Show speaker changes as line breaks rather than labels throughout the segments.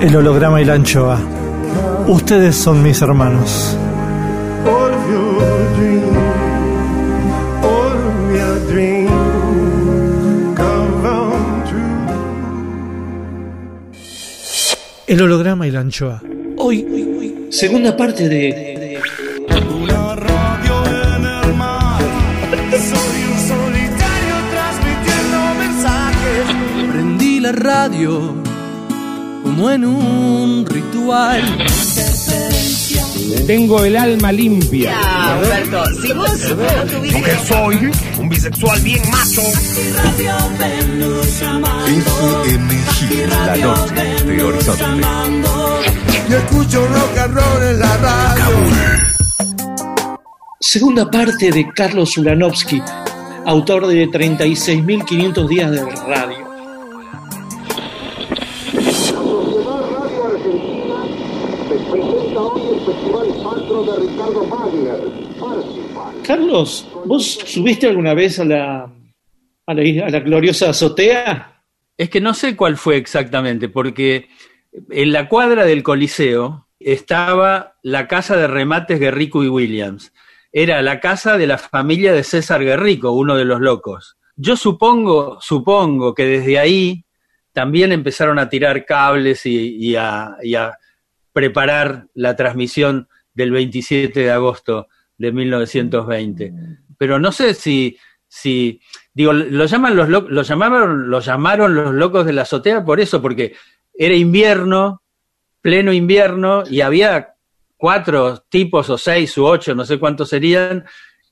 El holograma y la anchoa. Ustedes son mis hermanos. El holograma y la anchoa. Hoy, segunda parte de
Una radio en el mar. Soy un solitario transmitiendo mensajes. Prendí la radio como en un ritual.
Tengo el alma limpia.
Alberto, si vos no tuviste...
Aunque soy un bisexual bien macho.
FMG, la noche de Horizonte.
Yo escucho rock and roll en la radio.
segunda parte de Carlos Ulanovsky, autor de 36.500 días de radio. Carlos, ¿vos subiste alguna vez a la, a la, a la gloriosa azotea?
Es que no sé cuál fue exactamente, porque en la cuadra del Coliseo estaba la casa de remates Guerrico y Williams. Era la casa de la familia de César Guerrico, uno de los locos. Yo supongo, supongo que desde ahí también empezaron a tirar cables y, y a, y a preparar la transmisión del 27 de agosto de 1920. Pero no sé si, si digo, lo llaman los lo, lo llamaron, lo llamaron los locos de la azotea por eso, porque era invierno, pleno invierno, y había cuatro tipos o seis u ocho, no sé cuántos serían,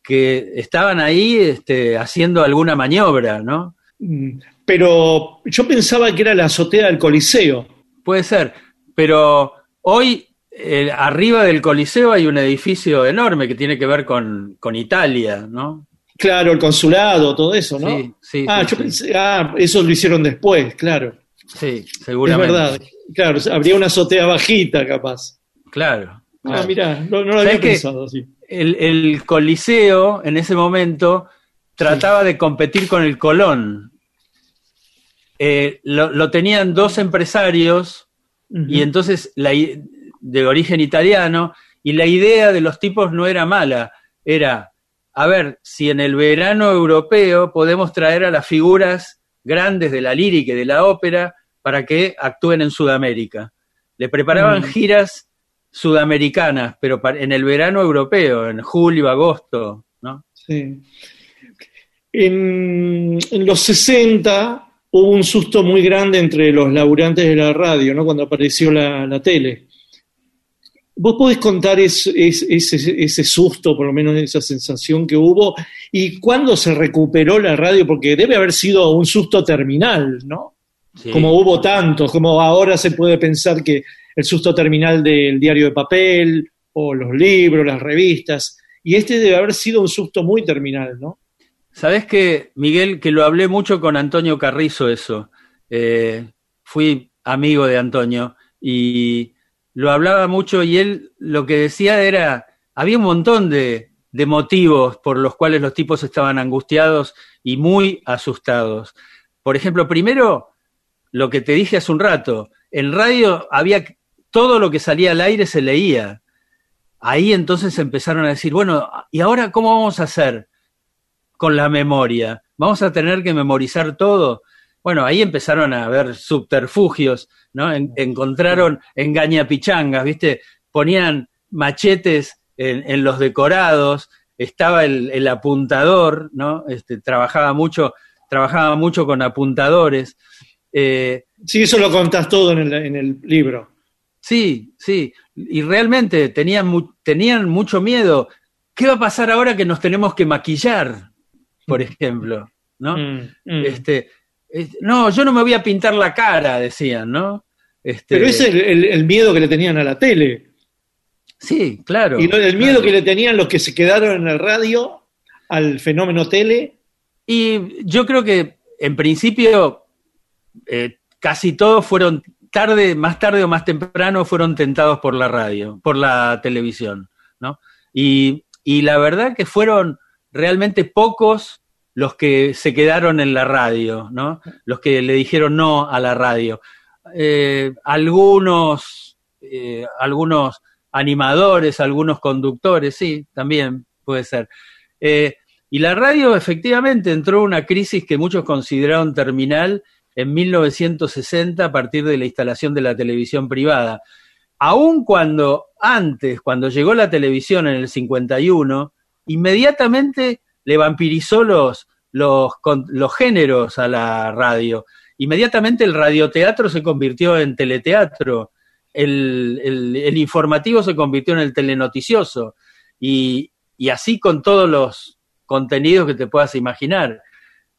que estaban ahí este, haciendo alguna maniobra, ¿no?
Mm, Pero yo pensaba que era la azotea del Coliseo.
Puede ser, pero hoy eh, arriba del Coliseo hay un edificio enorme que tiene que ver con, con Italia, ¿no?
Claro, el consulado, todo eso, ¿no?
Sí, sí,
ah,
sí,
yo pensé, ah, eso lo hicieron después, claro.
Sí,
Es
seguramente.
verdad. Claro, habría una azotea bajita, capaz.
Claro.
Ah,
claro.
mirá, no, no lo
¿Sabés
había pensado así.
El, el Coliseo en ese momento trataba de competir con el Colón. Eh, lo, lo tenían dos empresarios y entonces la de origen italiano y la idea de los tipos no era mala, era a ver si en el verano europeo podemos traer a las figuras grandes de la lírica y de la ópera para que actúen en Sudamérica. Le preparaban
Mm.
giras sudamericanas, pero en el verano europeo, en julio, agosto, ¿no?
Sí. En, en los 60 hubo un susto muy grande entre los laburantes de la radio, ¿no? Cuando apareció la, la tele. ¿Vos podés contar es- es- ese, ese susto, por lo menos esa sensación que hubo, y cuándo se recuperó la radio? Porque debe haber sido un susto terminal, ¿no?
Sí.
Como hubo tantos, como ahora se puede pensar que el susto terminal del diario de papel, o los libros, las revistas, y este debe haber sido un susto muy terminal, ¿no?
Sabés que, Miguel, que lo hablé mucho con Antonio Carrizo eso. Eh, fui amigo de Antonio, y lo hablaba mucho y él lo que decía era, había un montón de, de motivos por los cuales los tipos estaban angustiados y muy asustados. Por ejemplo, primero, lo que te dije hace un rato, en radio había todo lo que salía al aire se leía. Ahí entonces empezaron a decir, bueno, ¿y ahora cómo vamos a hacer con la memoria? ¿Vamos a tener que memorizar todo? Bueno, ahí empezaron a haber subterfugios, ¿no? En- encontraron engañapichangas, ¿viste? Ponían machetes en, en los decorados, estaba el, el apuntador, ¿no? Este, trabajaba mucho, trabajaba mucho con apuntadores. Eh,
Sí, eso lo contás todo en el, en el libro.
Sí, sí, y realmente tenían, mu- tenían mucho miedo. ¿Qué va a pasar ahora que nos tenemos que maquillar, por ejemplo? ¿No?
Mm, mm.
Este, es- no, yo no me voy a pintar la cara, decían, ¿no? Este,
Pero ese es el, el- el miedo que le tenían a la tele.
Sí, claro.
Y el miedo que le tenían los que se quedaron en el radio al fenómeno tele.
Y yo creo que en principio eh, casi todos fueron tarde, más tarde o más temprano fueron tentados por la radio, por la televisión, ¿no? Y, y la verdad que fueron realmente pocos los que se quedaron en la radio, ¿no? Los que le dijeron no a la radio. Eh, algunos, eh, algunos animadores, algunos conductores, sí, también puede ser. Eh, y la radio efectivamente entró en una crisis que muchos consideraron terminal en 1960 a partir de la instalación de la televisión privada. Aun cuando antes, cuando llegó la televisión en el 51, inmediatamente le vampirizó los, los, con- los géneros a la radio. Inmediatamente el radioteatro se convirtió en teleteatro, el, el- el informativo se convirtió en el telenoticioso, y, y así con todos los contenidos que te puedas imaginar.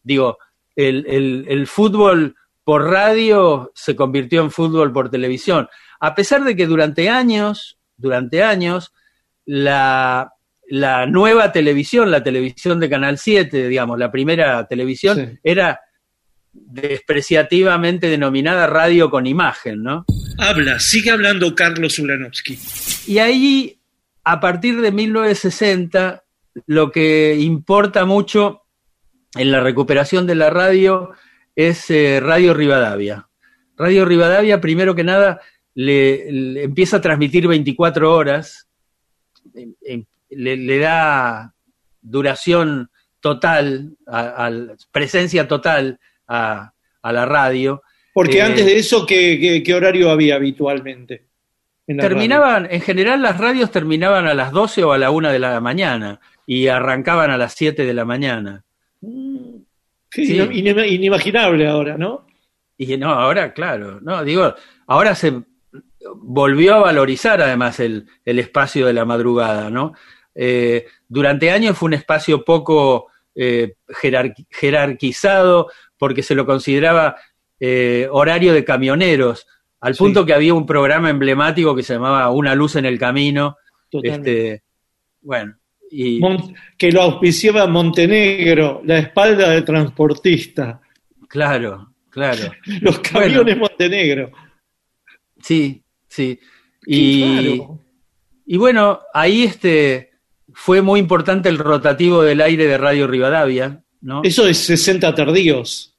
Digo, el, el- el fútbol por radio se convirtió en fútbol por televisión. A pesar de que durante años, durante años, la, la nueva televisión, la televisión de Canal 7, digamos, la primera televisión,
Sí.
era despreciativamente denominada radio con imagen, ¿no?
Habla, sigue hablando Carlos Ulanovsky.
Y ahí, a partir de 1960, lo que importa mucho en la recuperación de la radio es eh, Radio Rivadavia. Radio Rivadavia, primero que nada, le, le empieza a transmitir 24 horas, en- en- le, le da duración total, a- al- presencia total a, a la radio.
Porque
Eh,
antes de eso, ¿qué, qué- qué horario había habitualmente? en
Terminaban, en general las radios terminaban a las 12 o a la 1 de la mañana y arrancaban a las 7 de la mañana.
radio? Sí,
Sí.
inima- Inimaginable ahora, ¿no?
Y no, ahora, claro, no, digo, ahora se volvió a valorizar además el, el espacio de la madrugada, ¿no? Eh, durante años fue un espacio poco eh, jerar- jerarquizado porque se lo consideraba eh, horario de camioneros, al
Sí.
punto que había un programa emblemático que se llamaba Una luz en el camino. Este, bueno, y
que lo auspiciaba Montenegro, la espalda del transportista.
claro, claro.
Los camiones Montenegro.
Sí, sí. Y, y bueno, ahí este fue muy importante el rotativo del aire de Radio Rivadavia, ¿no?
Eso es 60 tardíos.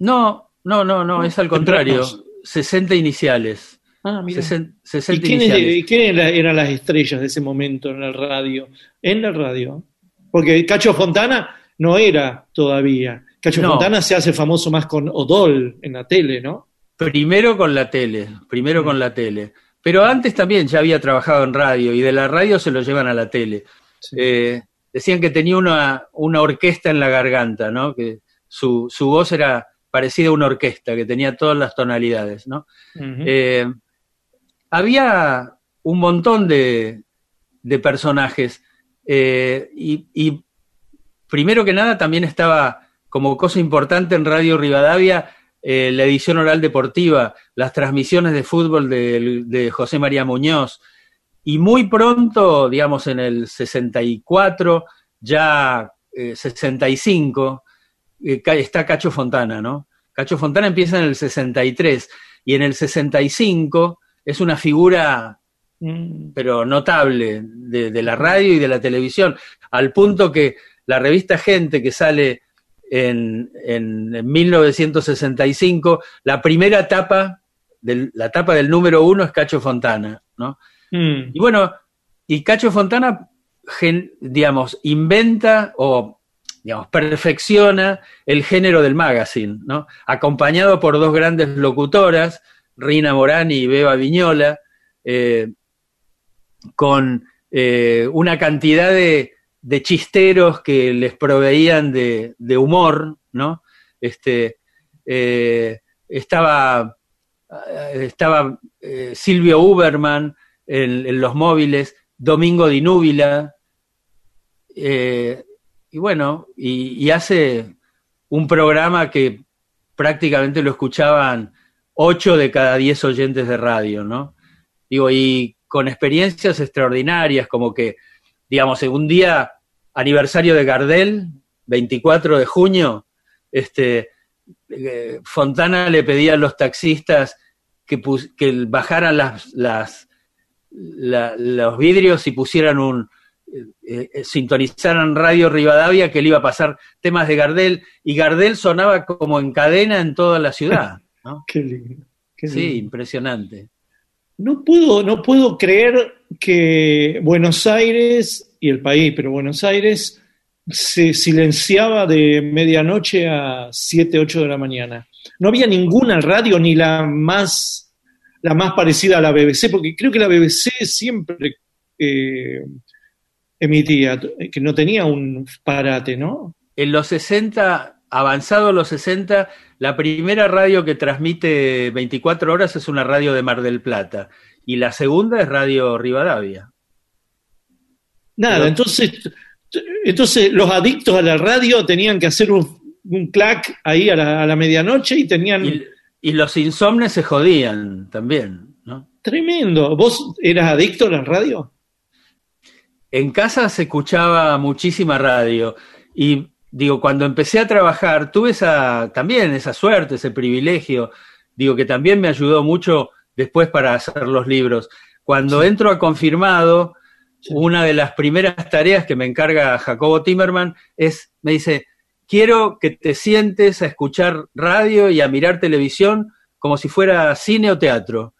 No, no, no, no, es al contrario. 60 iniciales.
Ah, mira.
Sesen-
¿Y
60
quiénes,
iniciales.
y quiénes era- eran las estrellas de ese momento en el radio? En la radio. Porque Cacho Fontana no era todavía. Cacho
No.
Fontana se hace famoso más con Odol en la tele, ¿no?
Primero con la tele, primero con la tele. Pero antes también ya había trabajado en radio y de la radio se lo llevan a la tele. Eh, decían que tenía una, una orquesta en la garganta, ¿no? Que su, su voz era parecida a una orquesta, que tenía todas las tonalidades, ¿no? Eh, había un montón de, de personajes eh, y, y primero que nada también estaba como cosa importante en Radio Rivadavia eh, la edición oral deportiva, las transmisiones de fútbol de, de José María Muñoz y muy pronto, digamos en el 64, ya eh, 65, eh, ca- está Cacho Fontana, ¿no? Cacho Fontana empieza en el 63 y en el 65 es una figura
Mm.
pero notable de, de la radio y de la televisión, al punto que la revista Gente que sale en, en, en 1965, la primera etapa, del, la etapa del número uno es Cacho Fontana, ¿no?
Mm.
Y bueno, y Cacho Fontana, gen- digamos, inventa o, digamos, perfecciona el género del magazine, ¿no? Acompañado por dos grandes locutoras, Rina Morani y Beba Viñola, eh, con eh, una cantidad de, de chisteros que les proveían de, humor, ¿no? Este, eh, estaba estaba Silvio Uberman en, los móviles, Domingo Di Núbila, eh, y bueno, y, hace un programa que prácticamente lo escuchaban ocho de cada diez oyentes de radio, ¿no? Digo, y con experiencias extraordinarias, como que, digamos, en un día aniversario de Gardel, 24 de junio, este, eh, Fontana le pedía a los taxistas que, que bajaran las, la- los vidrios y pusieran un, eh, eh, sintonizaran Radio Rivadavia que le iba a pasar temas de Gardel y Gardel sonaba como en cadena en toda la ciudad. ¿no?
Qué lindo. qué
Sí,
lindo.
impresionante.
No puedo, no puedo creer que Buenos Aires y el país, pero Buenos Aires se silenciaba de medianoche a 7, 8 de la mañana. No había ninguna radio, ni la más, la más parecida a la BBC, porque creo que la BBC siempre eh, emitía, que no tenía un parate, ¿no?
En los 60, avanzado los 60, la primera radio que transmite 24 horas es una radio de Mar del Plata y la segunda es Radio Rivadavia.
Nada,
Pero-
entonces, entonces los adictos a la radio tenían que hacer un, un clac ahí a la, a la medianoche y tenían...
Y, y los insomnes se jodían también, ¿no?
Tremendo. ¿Vos eras adicto a la radio?
En casa se escuchaba muchísima radio y digo, cuando empecé a trabajar tuve esa también esa suerte, ese privilegio, digo que también me ayudó mucho después para hacer los libros. Cuando entro a confirmado, una de las primeras tareas que me encarga Jacobo Timerman es, me dice, quiero que te sientes a escuchar radio y a mirar televisión como si fuera cine o teatro.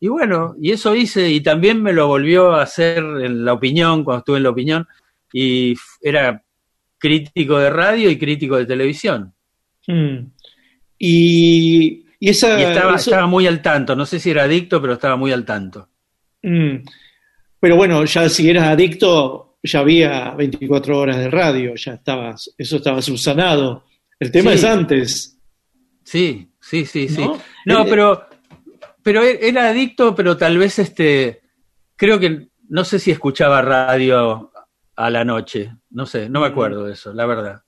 Y bueno, y eso hice, y también me lo volvió a hacer en la opinión, cuando estuve en la opinión, y era crítico de radio y crítico de televisión.
Mm. Y, y esa...
Y estaba,
eso-
estaba muy al tanto, no sé si era adicto, pero estaba muy al tanto.
Mm. Pero bueno, ya si eras adicto, ya había 24 horas de radio, ya estabas, eso estaba subsanado. El tema
Sí.
es antes.
Sí, sí, sí, sí.
¿No?
No,
Eh,
pero, pero e- era adicto, pero tal vez este, creo que, no sé si escuchaba radio a la noche, no sé, no me acuerdo de eso, la verdad.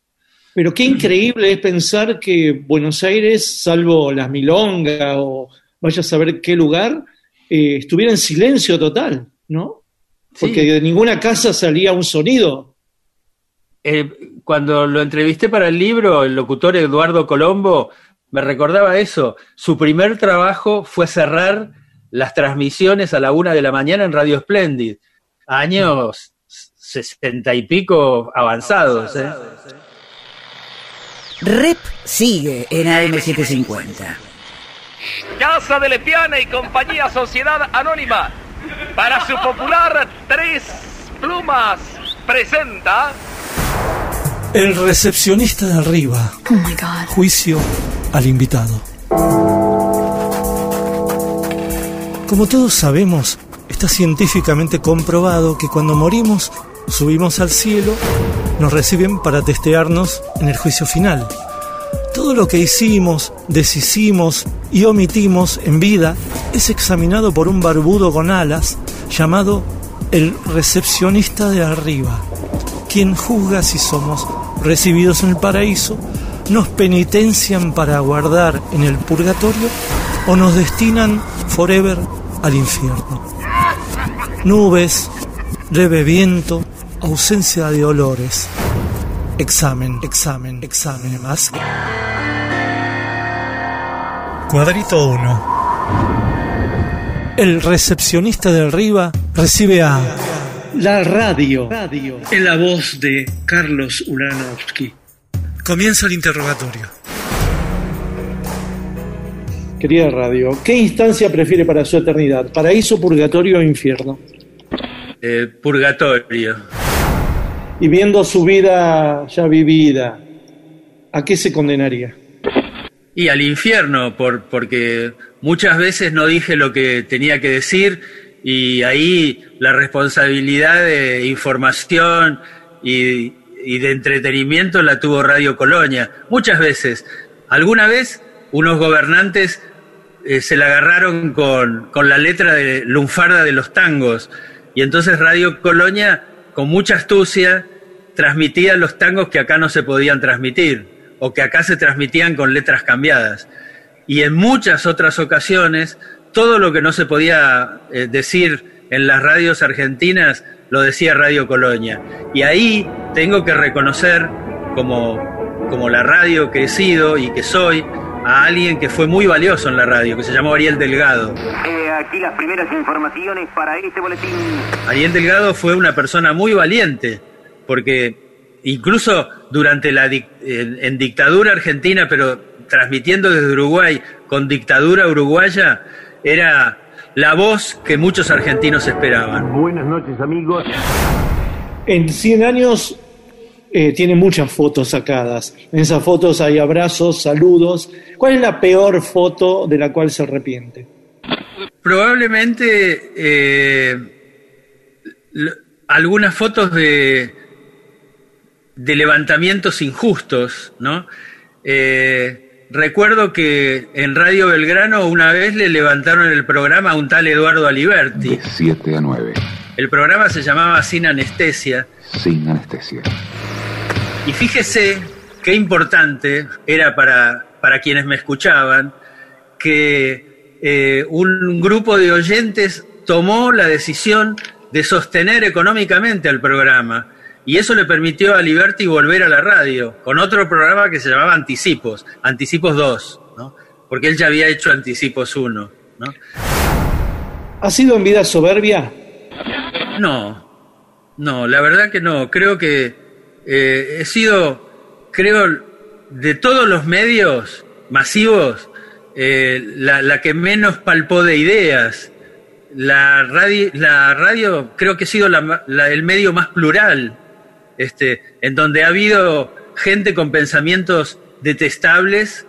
Pero qué increíble es pensar que Buenos Aires, salvo las milongas o vaya a saber qué lugar, eh, estuviera en silencio total, ¿no? Porque
Sí.
de ninguna casa salía un sonido.
Eh, cuando lo entrevisté para el libro, el locutor Eduardo Colombo me recordaba eso. Su primer trabajo fue cerrar las transmisiones a la una de la mañana en Radio Splendid. Años sesenta y pico avanzados. ¿eh?
Rep sigue en AM750.
Casa de Lepiana y compañía Sociedad Anónima. Para su popular Tres Plumas presenta.
El recepcionista de arriba. Juicio al invitado. Como todos sabemos, está científicamente comprobado que cuando morimos, subimos al cielo, nos reciben para testearnos en el juicio final. Todo lo que hicimos, deshicimos y omitimos en vida es examinado por un barbudo con alas llamado el recepcionista de arriba, quien juzga si somos recibidos en el paraíso, nos penitencian para aguardar en el purgatorio o nos destinan forever al infierno. Nubes, leve viento, ausencia de olores. Examen, examen, examen más. Cuadrito 1. El recepcionista del Riva recibe a...
La radio, radio, en la voz de Carlos Ulanovsky.
Comienza el interrogatorio.
Querida radio, ¿qué instancia prefiere para su eternidad? ¿Paraíso, purgatorio o infierno?
Eh, purgatorio.
Y viendo su vida ya vivida, ¿a qué se condenaría?
Y al infierno, por, porque muchas veces no dije lo que tenía que decir y ahí la responsabilidad de información y, de entretenimiento la tuvo Radio Colonia. Muchas veces. Alguna vez unos gobernantes eh, se la agarraron con, con la letra de lunfarda de los tangos y entonces Radio Colonia, con mucha astucia, transmitía los tangos que acá no se podían transmitir o que acá se transmitían con letras cambiadas. Y en muchas otras ocasiones, todo lo que no se podía eh, decir en las radios argentinas lo decía Radio Colonia. Y ahí tengo que reconocer, como, como la radio que he sido y que soy, a alguien que fue muy valioso en la radio, que se llamó Ariel Delgado.
Eh, aquí las primeras informaciones para este boletín.
Ariel Delgado fue una persona muy valiente, porque incluso durante la dic- en, en dictadura argentina, pero transmitiendo desde Uruguay con dictadura uruguaya, era la voz que muchos argentinos esperaban.
Buenas noches, amigos.
En 100 años eh, tiene muchas fotos sacadas. En esas fotos hay abrazos, saludos. ¿Cuál es la peor foto de la cual se arrepiente?
Probablemente eh, algunas fotos de, de levantamientos injustos, ¿no? Eh, recuerdo que en Radio Belgrano una vez le levantaron el programa a un tal Eduardo Aliberti.
De 7 a 9.
El programa se llamaba Sin Anestesia.
Sin anestesia.
Y fíjese qué importante era para, para quienes me escuchaban que eh, un grupo de oyentes tomó la decisión de sostener económicamente al programa. Y eso le permitió a Liberty volver a la radio con otro programa que se llamaba Anticipos, Anticipos 2, ¿no? porque él ya había hecho Anticipos 1. ¿no?
¿Ha sido en vida soberbia?
No, no, la verdad que no. Creo que eh, he sido, creo, de todos los medios masivos, eh, la, la que menos palpó de ideas. La radio, la radio creo que ha sido la el medio más plural, este, en donde ha habido gente con pensamientos detestables,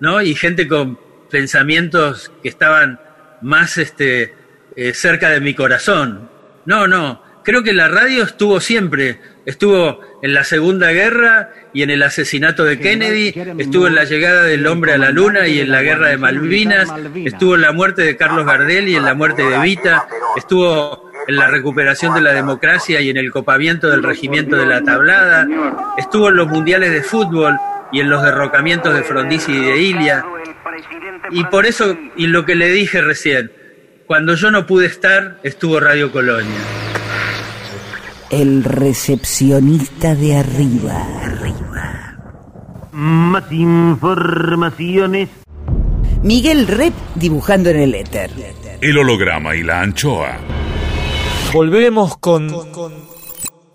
¿no? Y gente con pensamientos que estaban más este, eh, cerca de mi corazón. No, no, creo que la radio estuvo siempre, estuvo en la Segunda Guerra y en el asesinato de Kennedy, estuvo en la llegada del hombre a la luna y en la guerra de Malvinas, estuvo en la muerte de Carlos Gardel y en la muerte de Evita, estuvo en la recuperación de la democracia y en el copamiento del regimiento de la tablada, estuvo en los mundiales de fútbol y en los derrocamientos de Frondizi y de Ilia. Y por eso, y lo que le dije recién, cuando yo no pude estar, estuvo Radio Colonia.
El recepcionista de arriba.
Más informaciones.
Miguel Rep dibujando en el éter.
El holograma y la anchoa.
Volvemos con...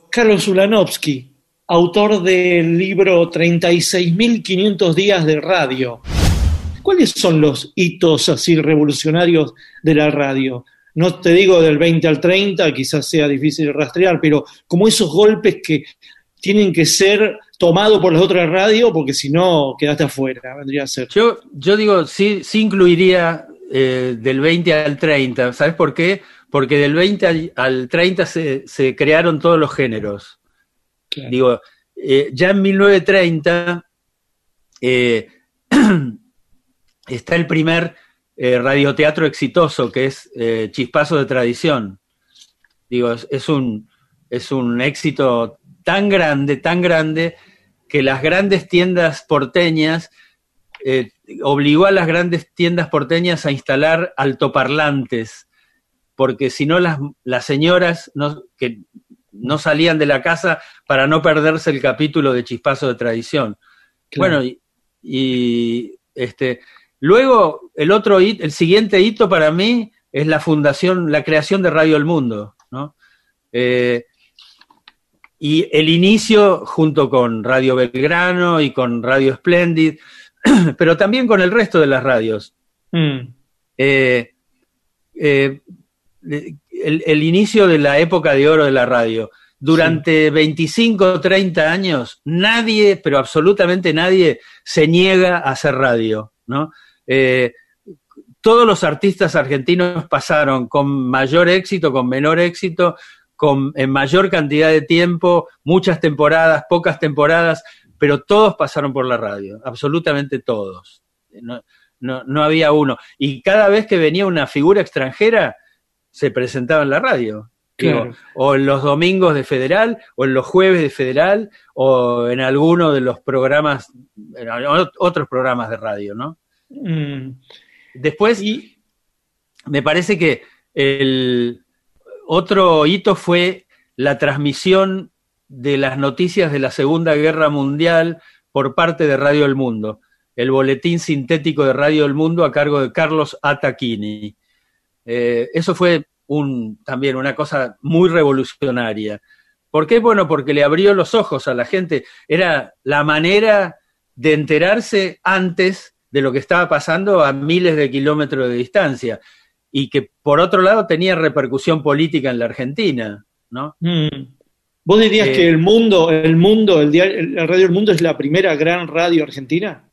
Carlos Ulanovsky, autor del libro 36.500 días de radio. ¿Cuáles son los hitos así revolucionarios de la radio? No te digo del 20 al 30, quizás sea difícil rastrear, pero como esos golpes que tienen que ser tomados por las otras radios, porque si no quedaste afuera, vendría a ser.
Yo, yo digo, sí, sí incluiría eh, del 20 al 30. ¿Sabes por qué? Porque del 20 al, al 30 se, se crearon todos los géneros.
Claro.
Digo, eh, ya en 1930 eh, está el primer eh, radioteatro exitoso, que es eh, Chispazo de Tradición. Digo, es, es un, es un éxito tan grande, tan grande, que las grandes tiendas porteñas eh, obligó a las grandes tiendas porteñas a instalar altoparlantes, porque si no las, las señoras no, que no salían de la casa para no perderse el capítulo de Chispazo de Tradición.
Claro.
Bueno, y, y, este, luego, el otro hito, el siguiente hito para mí es la fundación, la creación de Radio El Mundo, ¿no? Eh, y el inicio junto con Radio Belgrano y con Radio Splendid, pero también con el resto de las radios.
Mm.
Eh, eh, el, el inicio de la época de oro de la radio. Durante 25 o 30 años, nadie, pero absolutamente nadie, se niega a hacer radio, ¿no? Eh, todos los artistas argentinos pasaron con mayor éxito, con menor éxito, con en mayor cantidad de tiempo, muchas temporadas, pocas temporadas, pero todos pasaron por la radio, absolutamente todos. No, había uno. Y cada vez que venía una figura extranjera, se presentaba en la radio. Digo, o en los domingos de Federal, o en los jueves de Federal, o en alguno de los programas, en otros programas de radio, ¿no?
Mm.
Después, me parece que el otro hito fue la transmisión de las noticias de la Segunda Guerra Mundial por parte de Radio El Mundo, el boletín sintético de Radio El Mundo a cargo de Carlos Ataquini. Eh, eso fue un, también una cosa muy revolucionaria. ¿Por qué? Bueno, porque le abrió los ojos a la gente. Era la manera de enterarse antes de lo que estaba pasando a miles de kilómetros de distancia y que por otro lado tenía repercusión política en la Argentina, ¿no?
Mm. ¿Vos dirías
Eh,
que el mundo, el mundo, el diario, la radio El Mundo es la primera gran radio argentina?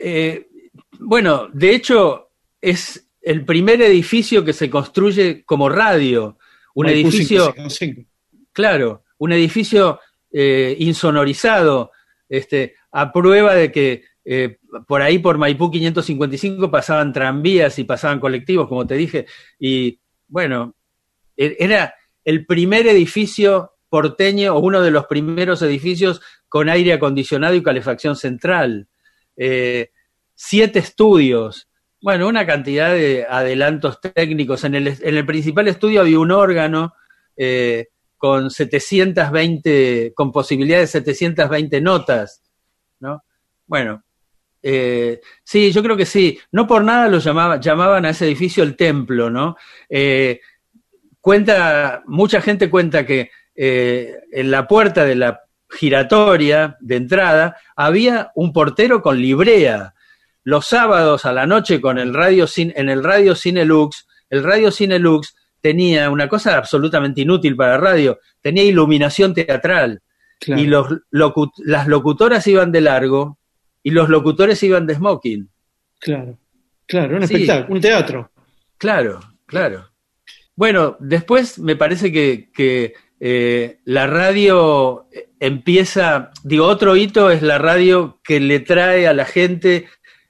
Eh, bueno, de hecho es el primer edificio que se construye como radio, un
Maipú
edificio
555.
Claro, un edificio eh, insonorizado, este, a prueba de que eh, por ahí por Maipú 555 pasaban tranvías y pasaban colectivos, como te dije, y bueno, e- era el primer edificio porteño o uno de los primeros edificios con aire acondicionado y calefacción central. Eh, siete estudios, bueno, una cantidad de adelantos técnicos. En el, en el principal estudio había un órgano eh, con 720, con posibilidad de 720 notas, ¿no? Bueno, eh, sí, yo creo que sí. No por nada lo llamaba, llamaban a ese edificio el templo, ¿no? Eh, cuenta, mucha gente cuenta que en la puerta de la giratoria de entrada había un portero con librea. Los sábados a la noche con el radio en el radio Cinelux, el radio Cinelux tenía una cosa absolutamente inútil para radio, tenía iluminación teatral
Claro.
y los locu- las locutoras iban de largo y los locutores iban de smoking.
Claro, claro, un
Sí.
espectáculo, un teatro.
Claro, claro. Bueno, después me parece que, que, eh, la radio empieza, digo, otro hito es la radio que le trae a la gente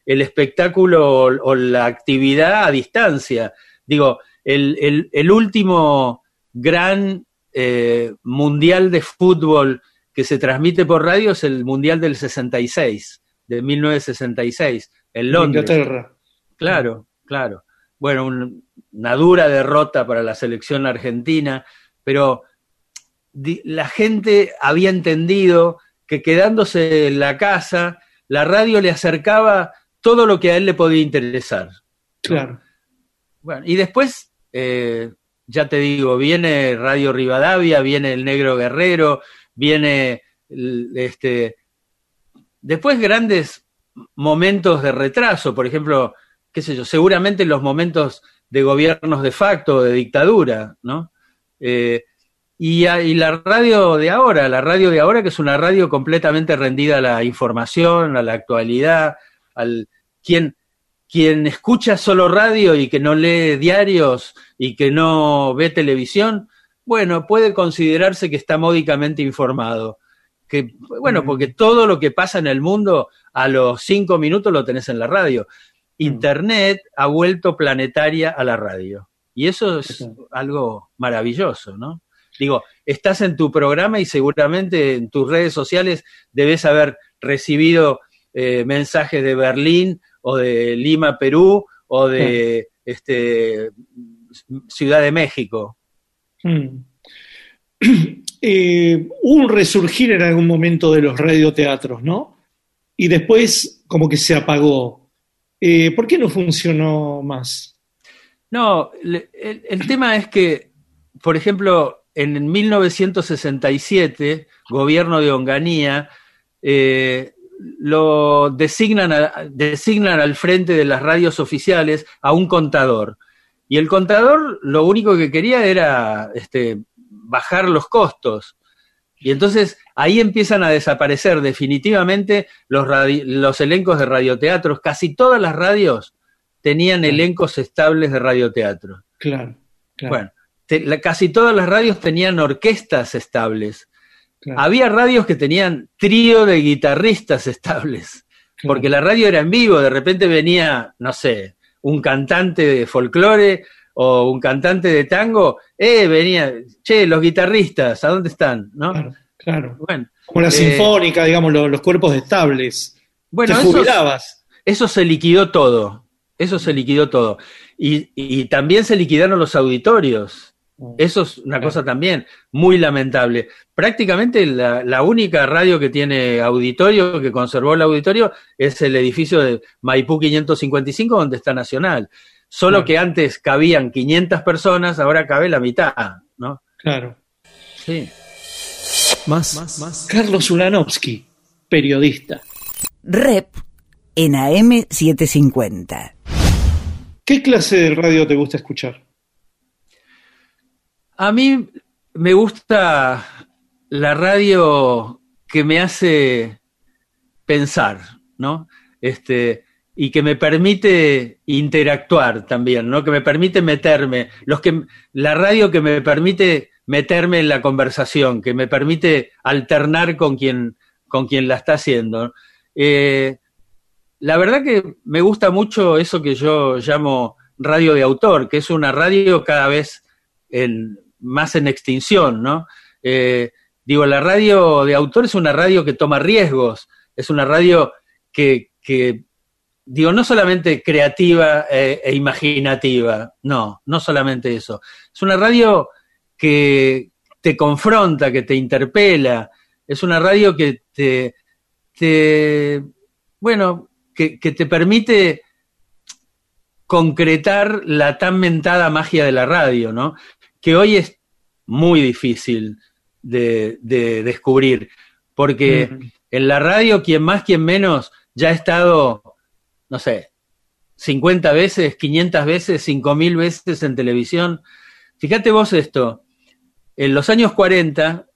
el espectáculo o, o la actividad a distancia. Digo, el, el- el último gran eh, mundial de fútbol que se transmite por radio es el mundial del 66, de 1966, en Londres.
Inglaterra.
Claro, claro. Bueno, un- una dura derrota para la selección argentina, pero di- la gente había entendido que quedándose en la casa, la radio le acercaba todo lo que a él le podía interesar.
Claro.
Bueno, y después, eh, ya te digo, viene Radio Rivadavia, viene El Negro Guerrero, viene este. Después grandes momentos de retraso, por ejemplo, qué sé yo, seguramente los momentos de gobiernos de facto, de dictadura, ¿no? Eh, y la radio de ahora, la radio de ahora que es una radio completamente rendida a la información, a la actualidad, al quien, quien escucha solo radio y que no lee diarios y que no ve televisión, bueno, puede considerarse que está módicamente informado. Que, bueno, porque todo lo que pasa en el mundo a los cinco minutos lo tenés en la radio. Internet ha vuelto planetaria a la radio. Y eso es algo maravilloso, ¿no? Digo, estás en tu programa y seguramente en tus redes sociales debes haber recibido eh, mensajes de Berlín o de Lima, Perú, o de este, Ciudad de México.
Mm. Eh, hubo un resurgir en algún momento de los radioteatros, ¿no? y después como que se apagó. Eh, ¿Por qué no funcionó más?
No, el tema es que, por ejemplo, en 1967, gobierno de Onganía, eh, lo designan, a- designan al frente de las radios oficiales a un contador. Y el contador lo único que quería era este, bajar los costos. Y entonces ahí empiezan a desaparecer definitivamente los, los elencos de radioteatros. Casi todas las radios tenían elencos estables de radioteatro.
Claro, claro.
Bueno, te- la- casi todas las radios tenían orquestas estables.
Claro.
Había radios que tenían trío de guitarristas estables,
Claro.
porque la radio era en vivo, de repente venía, no sé, un cantante de folclore o un cantante de tango, eh, venía, che, los guitarristas, ¿a dónde están? ¿No?
Claro, claro.
Bueno,
Como la
eh,
sinfónica, digamos, lo- los, cuerpos estables.
Bueno,
Te
eso-
jubilabas.
Eso se liquidó todo. Eso se liquidó todo. Y, y también se liquidaron los auditorios. Eso es una cosa también muy lamentable. Prácticamente la, la única radio que tiene auditorio, que conservó el auditorio, es el edificio de Maipú 555, donde está Nacional. Solo
Claro.
que antes cabían 500 personas, ahora cabe la mitad, ¿no?
Claro.
Sí.
Más, más, más.
Carlos Ulanovsky, periodista.
Rep en AM750.
¿Qué clase de radio te gusta escuchar?
A mí me gusta la radio que me hace pensar, ¿no? Este, y que me permite interactuar también, ¿no? Que me permite meterme, los que la radio que me permite meterme en la conversación, que me permite alternar con quien con quien la está haciendo. Eh, la verdad que me gusta mucho eso que yo llamo radio de autor, que es una radio cada vez en- más en extinción, ¿no? Eh, digo, la radio de autor es una radio que toma riesgos, es una radio que, que, digo, no solamente creativa e, e imaginativa, no, no solamente eso, es una radio que te confronta, que te interpela, es una radio que te, te bueno, que, que te permite concretar la tan mentada magia de la radio, ¿no? Que hoy es muy difícil de, de descubrir, porque en la radio, quien más, quien menos, ya ha estado, no sé, 50 veces, 500 veces, 5000 veces en televisión. Fíjate vos esto, en los años 40,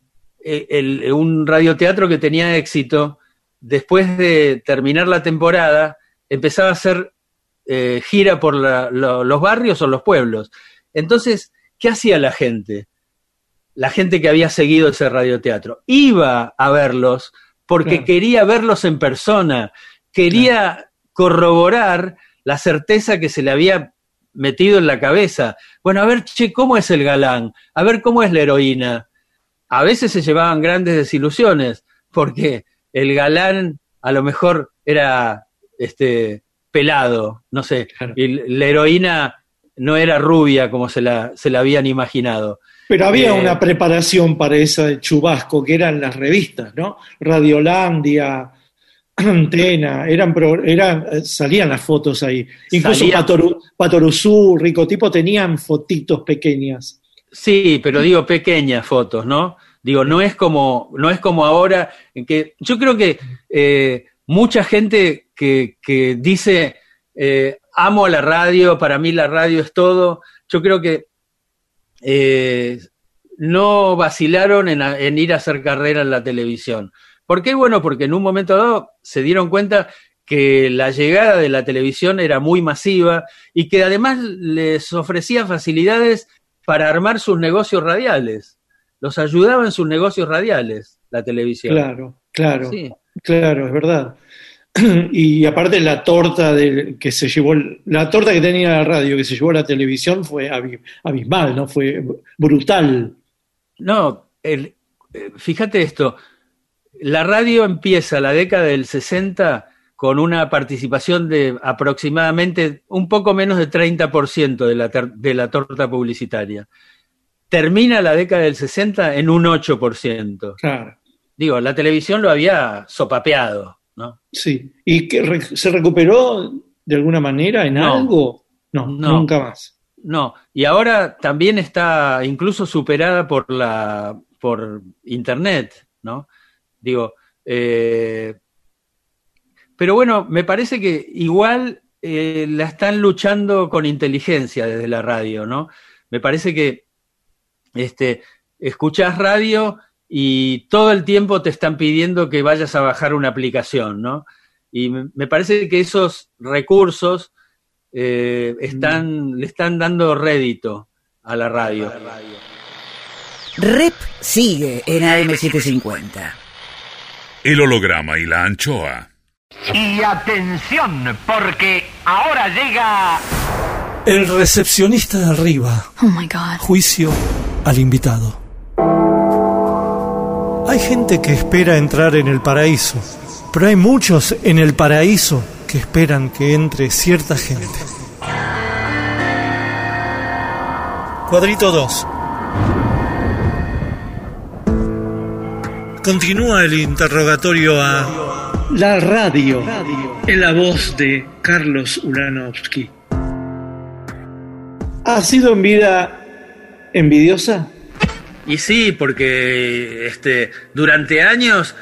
eh, el- un radioteatro que tenía éxito, después de terminar la temporada, empezaba a hacer eh, gira por la- lo- los barrios o los pueblos. Entonces, ¿qué hacía la gente? La gente que había seguido ese radioteatro. Iba a verlos porque
Claro.
quería verlos en persona, quería corroborar la certeza que se le había metido en la cabeza. Bueno, a ver, che, ¿cómo es el galán? A ver, ¿cómo es la heroína? A veces se llevaban grandes desilusiones, porque el galán a lo mejor era este pelado, no sé, y la heroína no era rubia como se la, se la habían imaginado.
Pero había
Eh,
una preparación para ese chubasco que eran las revistas, ¿no? Radiolandia, Antena, eran, eran eh, salían las fotos ahí. Incluso Patoru, Patoruzú, Rico Tipo tenían fotitos pequeñas.
Sí, pero digo pequeñas fotos, ¿no? Digo, no es como, no es como ahora, en que yo creo que eh, mucha gente que, que dice eh, amo a la radio, para mí la radio es todo, yo creo que eh, no vacilaron en, ir a hacer carrera en la televisión. ¿Por qué? Bueno, porque en un momento dado se dieron cuenta que la llegada de la televisión era muy masiva y que además les ofrecía facilidades para armar sus negocios radiales. Los ayudaba en sus negocios radiales, la televisión.
Claro, claro,
Sí.
claro, es verdad. Y aparte la torta del, que se llevó, la torta que tenía la radio que se llevó a la televisión fue abi- abismal, ¿no? Fue brutal.
No, el- eh, fíjate esto, la radio empieza la década del 60 con una participación de aproximadamente un poco menos de 30% de la, de la torta publicitaria. Termina la década del 60 en un 8%.
Claro.
Digo, la televisión lo había sopapeado, ¿no?
Sí. ¿Y que re- se recuperó de alguna manera en
No.
algo? No,
No.
nunca más.
No, y ahora también está incluso superada por la por internet, ¿no? Digo, eh, pero bueno, me parece que igual eh, la están luchando con inteligencia desde la radio, ¿no? Me parece que este, escuchás radio y todo el tiempo te están pidiendo que vayas a bajar una aplicación, ¿no? Y me, parece que esos recursos eh, están, le están dando rédito a la radio.
Rep sigue en AM750.
El holograma y la anchoa.
Y atención, porque ahora llega...
El recepcionista de arriba.
Oh my God.
Juicio al invitado. Hay gente que espera entrar en el paraíso, pero hay muchos en el paraíso que esperan que entre cierta gente. Cuadrito 2. Continúa el interrogatorio a...
La radio, en la voz de Carlos Ulanovsky. ¿Ha sido en vida envidiosa?
Y sí, porque este, durante años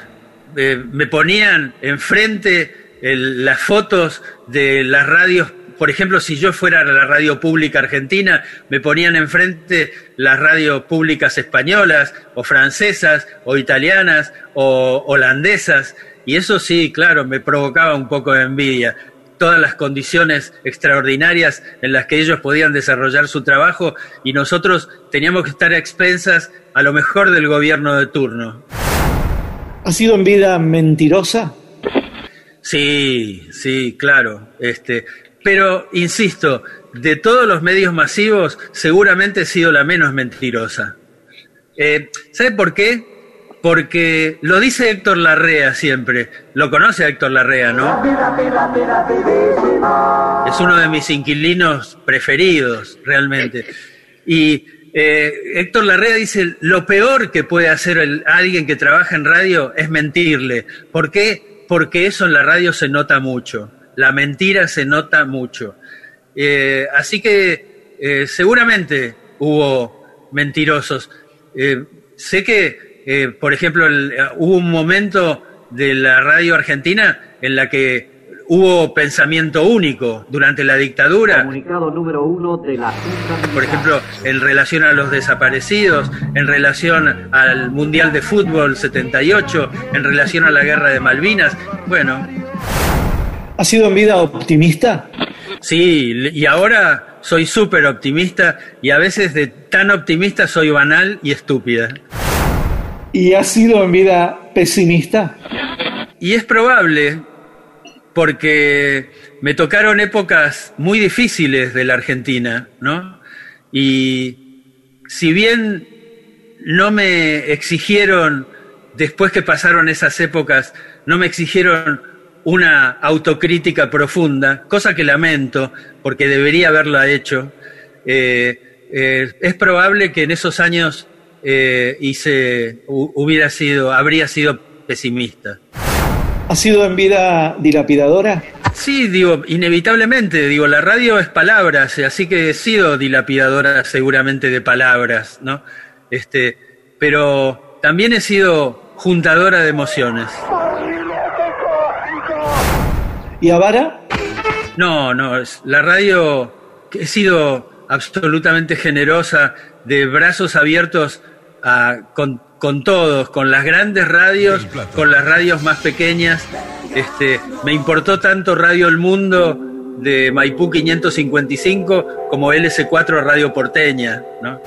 eh, me ponían enfrente el- las fotos de las radios. Por ejemplo, si yo fuera a la radio pública argentina, me ponían enfrente las radios públicas españolas, o francesas, o italianas, o holandesas. Y eso sí, claro, me provocaba un poco de envidia. Todas las condiciones extraordinarias en las que ellos podían desarrollar su trabajo y nosotros teníamos que estar a expensas a lo mejor del gobierno de turno.
¿Ha sido en vida mentirosa?
Sí, sí, claro. Este, pero insisto, de todos los medios masivos, seguramente he sido la menos mentirosa. Eh, ¿Sabe por qué? Porque lo dice Héctor Larrea siempre. Lo conoce a Héctor Larrea, ¿no? Es uno de mis inquilinos preferidos, realmente. Y eh, Héctor Larrea dice, lo peor que puede hacer alguien que trabaja en radio es mentirle. ¿Por qué? Porque eso en la radio se nota mucho. La mentira se nota mucho. Eh, así que eh, seguramente hubo mentirosos. Sé que, eh, por ejemplo, el- eh, hubo un momento de la radio argentina en la que hubo pensamiento único durante la dictadura.
Comunicado número uno de la
Por ejemplo, en relación a los desaparecidos, en relación al Mundial de Fútbol 78, en relación a la Guerra de Malvinas. Bueno,
¿Ha sido en vida optimista?
sí, y ahora soy súper optimista y a veces de tan optimista soy banal y estúpida.
¿Y ha sido en vida pesimista?
Y es probable porque me tocaron épocas muy difíciles de la Argentina, ¿no? Y si bien no me exigieron, después que pasaron esas épocas, no me exigieron una autocrítica profunda, cosa que lamento, porque debería haberla hecho, eh, eh, es probable que en esos años eh, hice, hu- hubiera sido, habría sido pesimista.
¿Ha sido en vida dilapidadora?
Sí, digo, inevitablemente, digo, la radio es palabras, así que he sido dilapidadora seguramente de palabras, ¿no? Este, pero también he sido juntadora de emociones.
¿Y avara?
No, no, la radio he sido absolutamente generosa, de brazos abiertos a- con, con todos, con las grandes radios, con las radios más pequeñas. Este, me importó tanto Radio El Mundo de Maipú 555 como LS4 Radio Porteña, ¿no?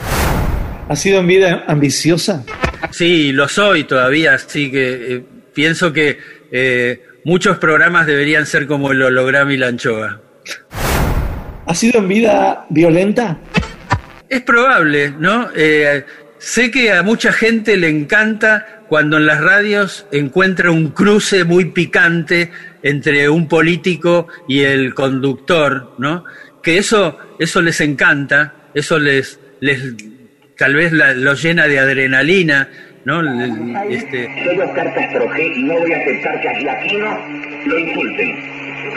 ¿Ha sido en vida ambiciosa?
Sí, lo soy todavía, así que eh, pienso que eh, muchos programas deberían ser como el holograma y la anchoa.
¿Ha sido en vida violenta?
Es probable, ¿no? Eh, sé que a mucha gente le encanta cuando en las radios encuentra un cruce muy picante entre un político y el conductor, ¿no? Que eso, eso les encanta, eso les, les tal vez la- los llena de adrenalina ¿no? Este,
G no voy a aceptar que a Giacchino lo insulten.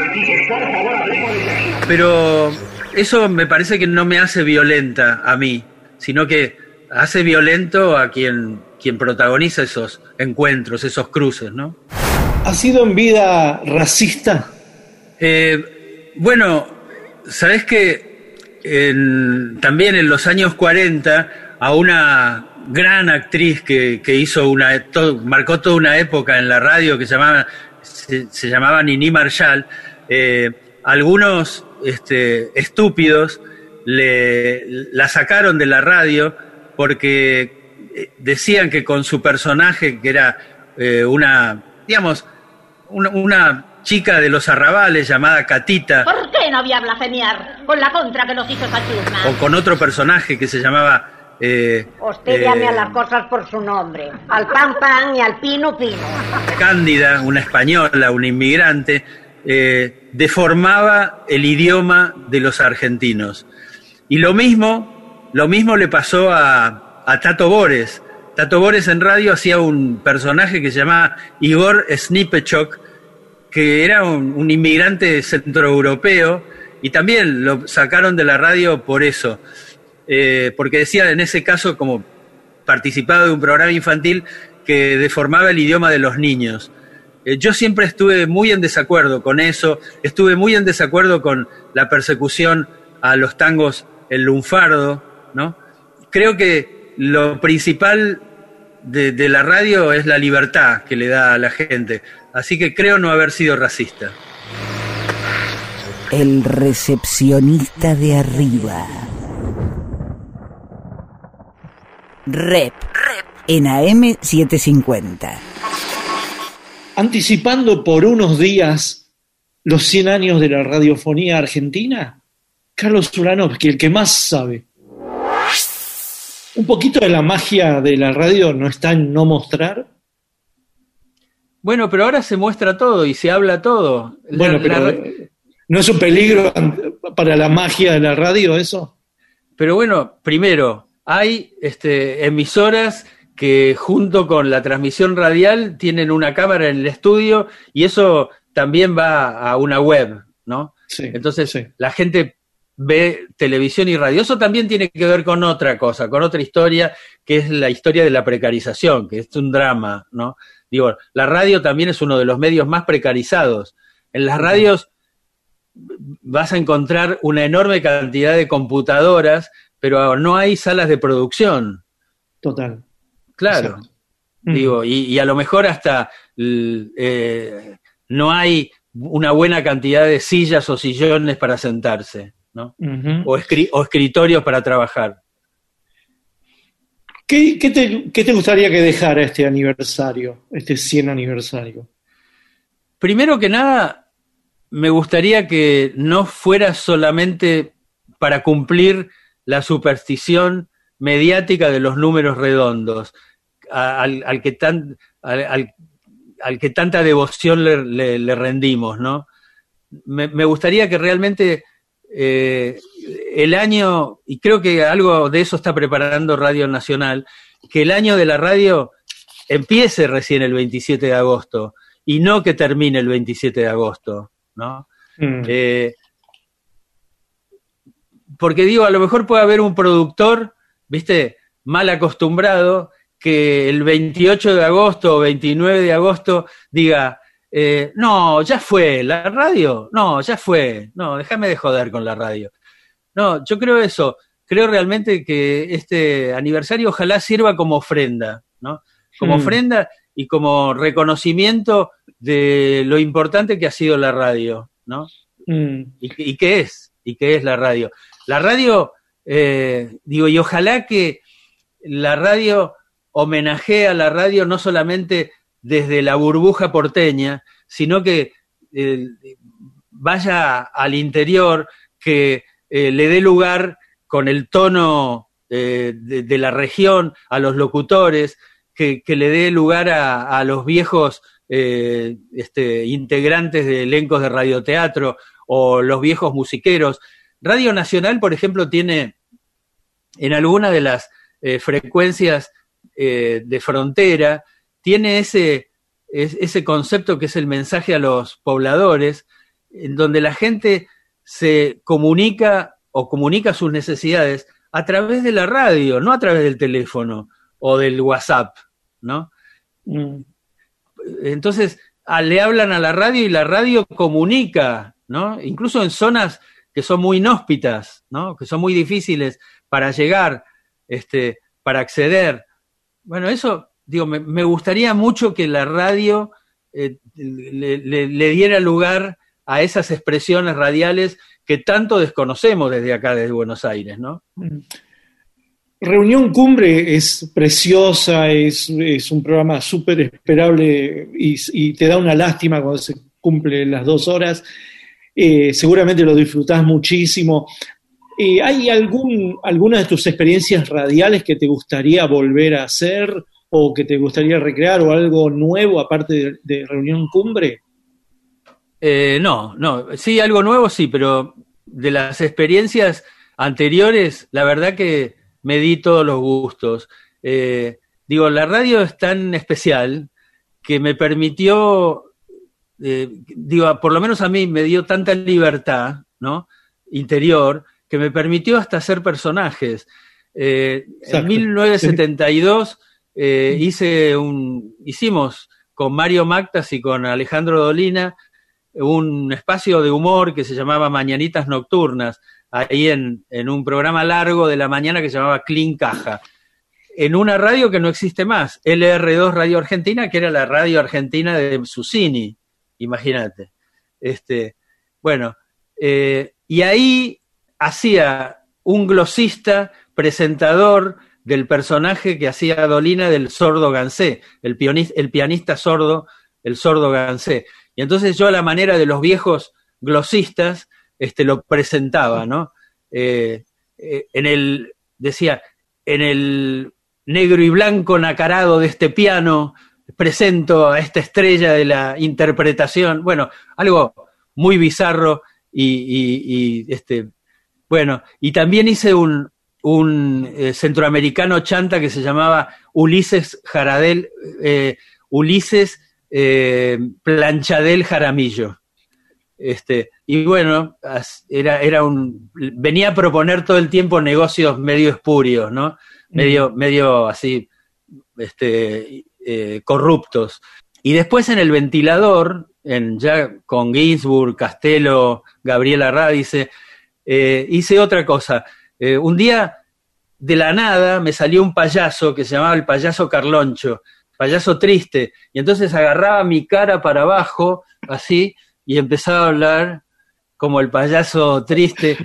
Así que por favor hablemos de Giacchino.
pero eso me parece que no me hace violenta a mí, sino que hace violento a quien, quien protagoniza esos encuentros, esos cruces, ¿no?
¿Ha sido en vida racista?
Eh, bueno, sabes que en- también en los años 40 a una gran actriz que, que hizo una marcó toda una época en la radio que se llamaba se, se llamaba Nini Marshall. eh, algunos este, estúpidos le, la sacaron de la radio porque eh, decían que con su personaje que era eh, una digamos una, una chica de los arrabales llamada Catita
¿Por qué no había blasfemiar con la contra que nos hizo Saturna?
o con otro personaje que se llamaba eh,
Usted
eh,
llame a las cosas por su nombre. Al pan pan y al pino pino.
Cándida, una española, una inmigrante, eh, deformaba el idioma de los argentinos. Y lo mismo, lo mismo le pasó a, Tato Bores. Tato Bores en radio hacía un personaje que se llamaba Igor Snipechok, que era un, un inmigrante centroeuropeo, y también lo sacaron de la radio por eso. Eh, porque decía en ese caso, como participaba de un programa infantil, que deformaba el idioma de los niños. Eh, yo siempre estuve muy en desacuerdo con eso, estuve muy en desacuerdo con la persecución a los tangos, el lunfardo, ¿no? Creo que lo principal de, de la radio es la libertad que le da a la gente, así que creo no haber sido racista.
El recepcionista de arriba. Rep. En AM 750.
Anticipando por unos días los 100 años de la radiofonía argentina, Carlos Uranovsky, el que más sabe. Un poquito de la magia de la radio no está en no mostrar.
Bueno, pero ahora se muestra todo y se habla todo. La-
Bueno, pero
la-
¿no es un peligro para la magia de la radio eso?
Pero bueno, primero, hay este, emisoras que junto con la transmisión radial tienen una cámara en el estudio y eso también va a una web, ¿no? Entonces la gente ve televisión y radio. Eso también tiene que ver con otra cosa, con otra historia, que es la historia de la precarización, que es un drama, ¿no? Digo, la radio también es uno de los medios más precarizados. En las radios vas a encontrar una enorme cantidad de computadoras, pero no hay salas de producción.
Total.
Claro. Digo, y, y a lo mejor hasta eh, no hay una buena cantidad de sillas o sillones para sentarse, ¿no? O, escri- o escritorios para trabajar.
¿Qué, qué te, qué te gustaría que dejara este aniversario, este 100 aniversario?
Primero que nada, me gustaría que no fuera solamente para cumplir la superstición mediática de los números redondos, al, al que, tan, al, al- al que tanta devoción le, le- le rendimos, ¿no? Me, me gustaría que realmente eh, el año, y creo que algo de eso está preparando Radio Nacional, que el año de la radio empiece recién el 27 de agosto y no que termine el 27 de agosto, ¿no?
Mm.
Eh, porque digo, a lo mejor puede haber un productor, viste, mal acostumbrado, que el 28 de agosto o 29 de agosto diga, eh, no, ya fue, la radio, no, ya fue, no, déjame de joder con la radio. No, yo creo eso, creo realmente que este aniversario ojalá sirva como ofrenda, ¿no? Como
Mm.
ofrenda y como reconocimiento de lo importante que ha sido la radio, ¿no?
Mm.
¿Y, qué- y qué es? ¿Y qué es la radio? La radio, eh, digo, y ojalá que la radio homenajee a la radio no solamente desde la burbuja porteña, sino que eh, vaya al interior, que eh, le dé lugar con el tono de, la región a los locutores, que, le dé lugar a, los viejos este, integrantes de elencos de radioteatro o los viejos musiqueros. Radio Nacional, por ejemplo, tiene en alguna de las eh, frecuencias eh, de frontera, tiene ese, ese concepto que es el mensaje a los pobladores, en donde la gente se comunica o comunica sus necesidades a través de la radio, no a través del teléfono o del WhatsApp, ¿no? Mm. Entonces, le hablan a la radio y la radio comunica, ¿no? Incluso en zonas que son muy inhóspitas, ¿no? Que son muy difíciles para llegar, este, para acceder. Bueno, eso, digo, me, gustaría mucho que la radio eh, le, diera lugar a esas expresiones radiales que tanto desconocemos desde acá, desde Buenos Aires, ¿no? Mm.
Reunión Cumbre es preciosa, es, un programa súper esperable y, te da una lástima cuando se cumple las dos horas. Eh, seguramente lo disfrutás muchísimo. Eh, ¿Hay algún, alguna de tus experiencias radiales que te gustaría volver a hacer o que te gustaría recrear o algo nuevo aparte de, Reunión Cumbre?
Eh, no, no, sí, algo nuevo sí, pero de las experiencias anteriores, la verdad que me di todos los gustos. Digo, la radio es tan especial que me permitió, eh, digo, por lo menos a mí me dio tanta libertad, ¿no? Interior, que me permitió hasta hacer personajes. Eh, en 1972 hice un, hicimos con Mario Mactas y con Alejandro Dolina un espacio de humor que se llamaba Mañanitas Nocturnas, ahí en, un programa largo de la mañana que se llamaba Clean Caja, en una radio que no existe más, LR2 Radio Argentina, que era la radio argentina de Susini, imagínate. Este, bueno, eh, y ahí hacía un glosista presentador del personaje que hacía Dolina del sordo Gansé, el, el pianista sordo, el sordo Gansé. Y entonces yo a la manera de los viejos glosistas este, lo presentaba, ¿no? Eh, eh, en el, decía, en el negro y blanco nacarado de este piano, presento a esta estrella de la interpretación, bueno, algo muy bizarro y, este, bueno, y también hice un, un eh, centroamericano chanta que se llamaba Ulises Jaradel, Ulises Planchadel Jaramillo. Este, y bueno, era, era un, venía a proponer todo el tiempo negocios medio espurios, ¿no? Medio, medio así, este, eh, corruptos. Y después en el ventilador, en, ya con Ginsburg, Castelo, Gabriela Radice, eh, hice otra cosa. Eh, un día, de la nada, me salió un payaso que se llamaba el payaso Carloncho, payaso triste, y entonces agarraba mi cara para abajo, así, y empezaba a hablar como el payaso triste.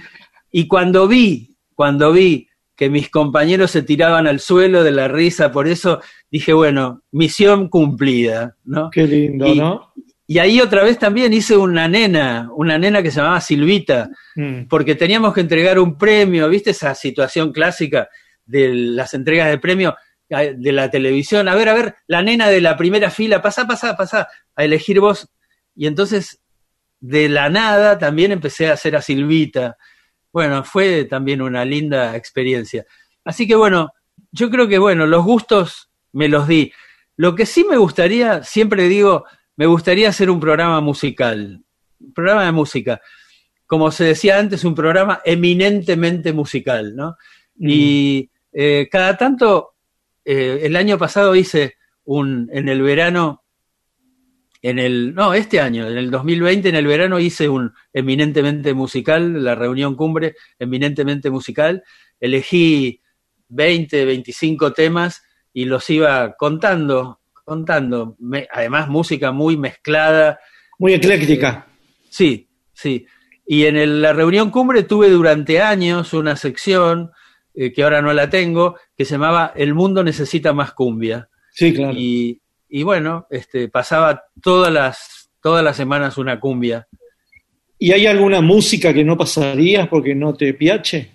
Y cuando vi, cuando vi que mis compañeros se tiraban al suelo de la risa, por eso dije, bueno, misión cumplida, ¿no?
Qué lindo, ¿no?
Y ahí otra vez también hice una nena, una nena que se llamaba Silvita, mm. porque teníamos que entregar un premio, ¿viste esa situación clásica de las entregas de premio de la televisión? A ver, a ver, la nena de la primera fila, pasa, pasa, pasa, a elegir vos. Y entonces de la nada también empecé a hacer a Silvita. Bueno, fue también una linda experiencia. Así que bueno, yo creo que bueno, los gustos me los di. Lo que sí me gustaría, siempre digo, me gustaría hacer un programa musical, un programa de música. Como se decía antes, un programa eminentemente musical, ¿no? Mm. Y eh, cada tanto, eh, el año pasado hice un, en el verano, en el, no, este año, en el 2020, en el verano, hice un eminentemente musical, la reunión cumbre eminentemente musical. Elegí 20, 25 temas y los iba contando, contando. además, música muy mezclada.
Muy ecléctica.
sí, sí. Y en la reunión cumbre tuve durante años una sección, eh, que ahora no la tengo, que se llamaba El mundo necesita más cumbia.
Sí, claro.
Y, y bueno, este, pasaba todas las, todas las semanas una cumbia.
¿Y hay alguna música que no pasarías porque no te piache?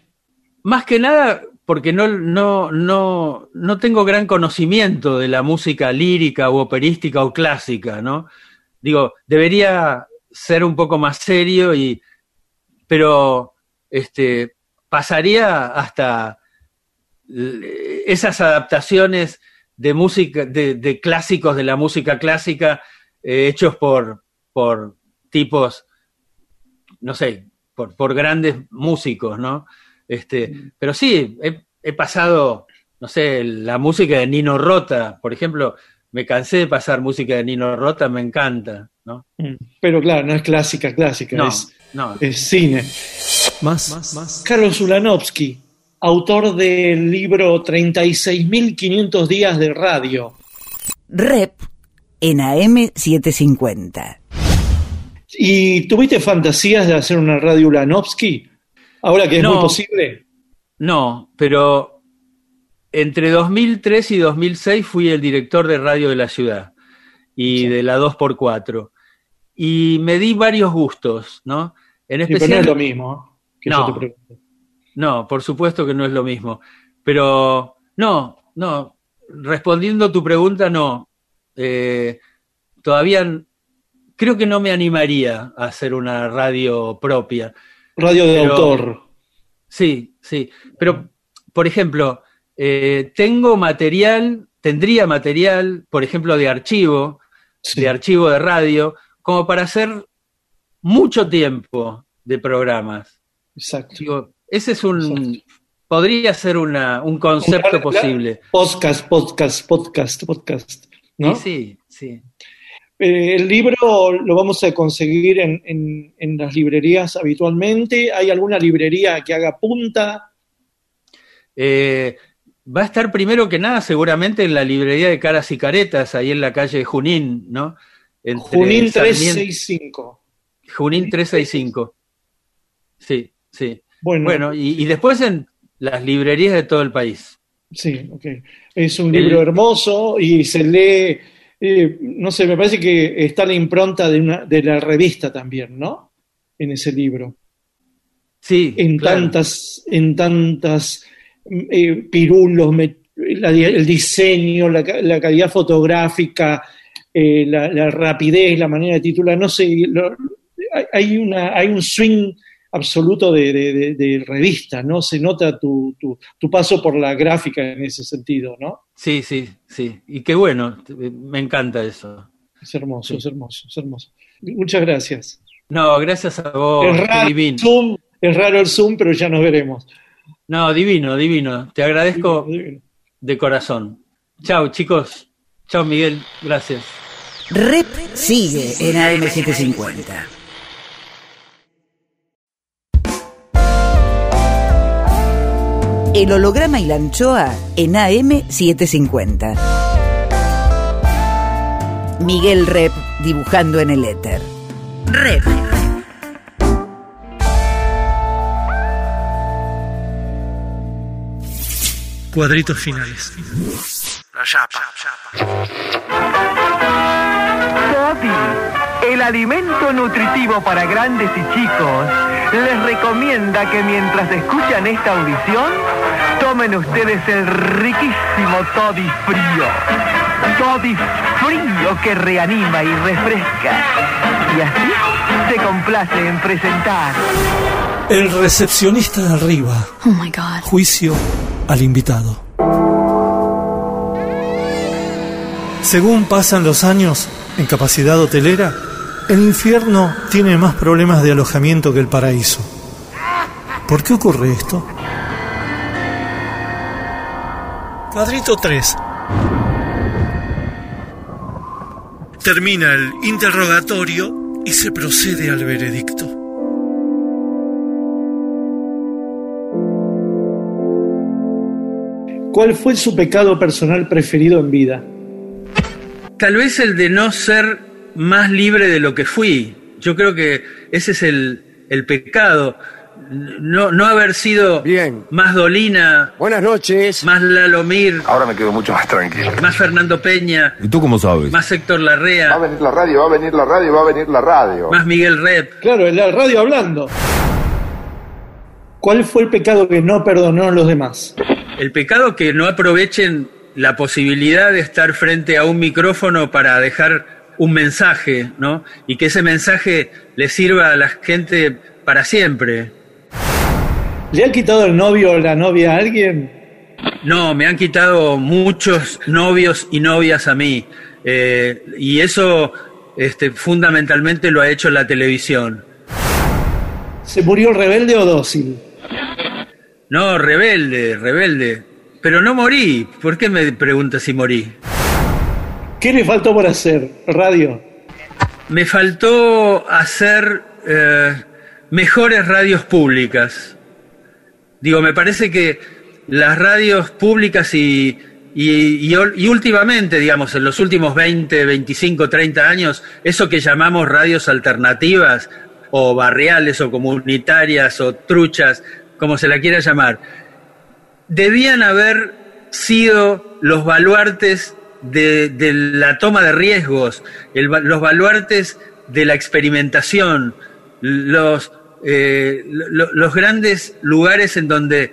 Más que nada porque no, no, no, no tengo gran conocimiento de la música lírica o operística o clásica, ¿no? Digo, debería ser un poco más serio y, pero, este, pasaría hasta esas adaptaciones de música, de, de clásicos de la música clásica eh, hechos por, por tipos, no sé, por, por grandes músicos, ¿no? Este, pero sí, he, he pasado, no sé, la música de Nino Rota, por ejemplo, me cansé de pasar música de Nino Rota, me encanta, ¿no?
Mm, Pero claro, no es clásica, clásica,
No,
es,
no.
es cine.
Más, más, más.
Carlos Ulanovsky, autor del libro 36.500 días de radio.
Rep en AM750.
¿Y tuviste fantasías de hacer una radio Ulanovsky? Ahora que es
No.
muy posible.
No, pero entre 2003 y 2006 fui el director de radio de la ciudad y de la 2x4. Y me di varios gustos, ¿no? En
Sí, pero
especial...
no es lo mismo. Que
No.
yo te pregunto.
No, por supuesto que no es lo mismo. Pero no, no. Respondiendo a tu pregunta, no. Eh, todavía creo que no me animaría a hacer una radio propia.
Radio de
Pero-
autor.
Sí, sí. Pero, por ejemplo, eh, tengo material, tendría material, por ejemplo, de archivo, de archivo de radio, como para hacer mucho tiempo de programas.
Exacto.
Digo, ese es un. Podría ser una, un concepto
Un-
posible.
Podcast, podcast, podcast, podcast. ¿no?
Sí, sí.
Eh, el libro lo vamos a conseguir en, en- en las librerías habitualmente. ¿Hay alguna librería que haga punta?
Eh, va a estar primero que nada, seguramente, en la librería de Caras y Caretas, ahí en la calle Junín, ¿no? Entre
Junín
Sarmiento-
365.
Junín 365. Sí, sí.
Bueno.
y, y después en las librerías de todo el país.
Sí, ok. Es un
El-
libro hermoso y se lee, eh, no sé, me parece que está la impronta de, una, de la revista también, ¿no? En ese libro.
Sí.
En
claro.
tantas, en tantas eh, pirulos, la el diseño, la, la calidad fotográfica, eh, la, la rapidez, la manera de titular, no sé, lo- hay una, hay un swing absoluto de, de- de- de revista, ¿no? Se nota tu, tu, tu paso por la gráfica en ese sentido, ¿no?
Sí, sí, sí. Y qué bueno, me encanta eso.
Es hermoso, es hermoso, es hermoso. Muchas gracias.
No, gracias a vos,
es, raro el
divino.
Zoom, es raro el Zoom, pero ya nos veremos.
No, divino, divino. Te agradezco de corazón. Chao, chicos. Chao, Miguel. Gracias.
Rep sigue en AM750. El holograma y la anchoa en AM750. Miguel Rep dibujando en el éter. Rep.
Cuadritos finales.
La chapa.
El alimento nutritivo para grandes y chicos, les recomienda que mientras escuchan esta audición, tomen ustedes el riquísimo Toddy frío. Toddy frío que reanima y refresca. Y así se complace en presentar.
El recepcionista de arriba.
Oh my God.
Juicio al invitado. Según pasan los años en capacidad hotelera, el infierno tiene más problemas de alojamiento que el paraíso. ¿Por qué ocurre esto? Cuadrito 3. Termina el interrogatorio y se procede al veredicto.
¿Cuál fue su pecado personal preferido en vida?
Tal vez el de no ser más libre de lo que fui. Yo creo que ese es el, el pecado. No, no haber sido más Dolina.
Buenas noches.
Más Lalomir.
Ahora me quedo mucho más tranquilo.
Más Fernando Peña.
¿Y tú cómo sabes?
Más Héctor Larrea.
Va a venir la radio, va a venir la radio, va a venir la radio.
Más Miguel Rep.
Claro, la radio hablando. ¿Cuál fue el pecado que no perdonó a los demás?
El pecado que no aprovechen la posibilidad de estar frente a un micrófono para dejar un mensaje, ¿no? Y que ese mensaje le sirva a la gente para siempre.
¿Le ha quitado el novio o la novia a alguien?
No, me han quitado muchos novios y novias a mí. Eh, y eso este, fundamentalmente lo ha hecho la televisión.
¿Se murió rebelde o dócil?
No, rebelde, rebelde. Pero no morí. ¿Por qué me preguntas si morí?
¿Qué le faltó por hacer? Radio.
Me faltó hacer eh, mejores radios públicas. Digo, me parece que las radios públicas y, y, y, y, últimamente, digamos, en los últimos 20, 25, 30 años, eso que llamamos radios alternativas o barriales o comunitarias o truchas, como se la quiera llamar, debían haber sido los baluartes de, la toma de riesgos, los baluartes de la experimentación, los, eh, lo, los grandes lugares en donde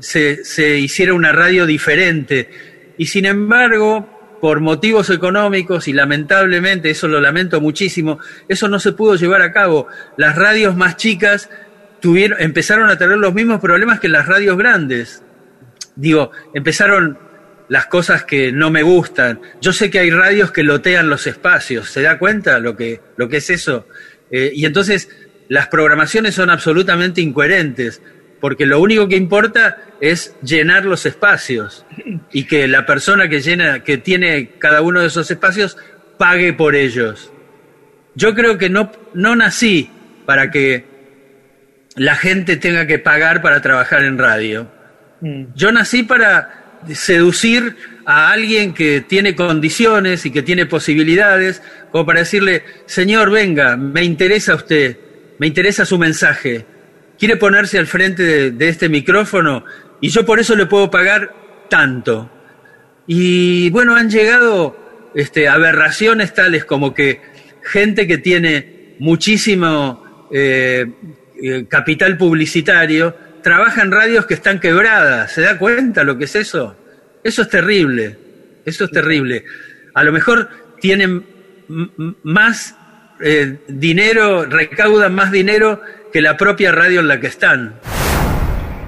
se, se hiciera una radio diferente. Y sin embargo, por motivos económicos y lamentablemente, eso lo lamento muchísimo, eso no se pudo llevar a cabo. Las radios más chicas tuvieron, empezaron a tener los mismos problemas que las radios grandes. Digo, empezaron las cosas que no me gustan. Yo sé que hay radios que lotean los espacios, ¿se da cuenta lo que, lo que es eso? Eh, y entonces las programaciones son absolutamente incoherentes, porque lo único que importa es llenar los espacios y que la persona que llena, que tiene cada uno de esos espacios, pague por ellos. Yo creo que no, no nací para que la gente tenga que pagar para trabajar en radio. Yo nací para seducir a alguien que tiene condiciones y que tiene posibilidades, como para decirle, señor, venga, me interesa usted, me interesa su mensaje, quiere ponerse al frente de, este micrófono y yo por eso le puedo pagar tanto. Y bueno, han llegado este, aberraciones tales como que gente que tiene muchísimo eh, capital publicitario trabaja en radios que están quebradas. ¿Se da cuenta lo que es eso? Eso es terrible. Eso es terrible. A lo mejor tienen más eh, dinero, recaudan más dinero que la propia radio en la que están.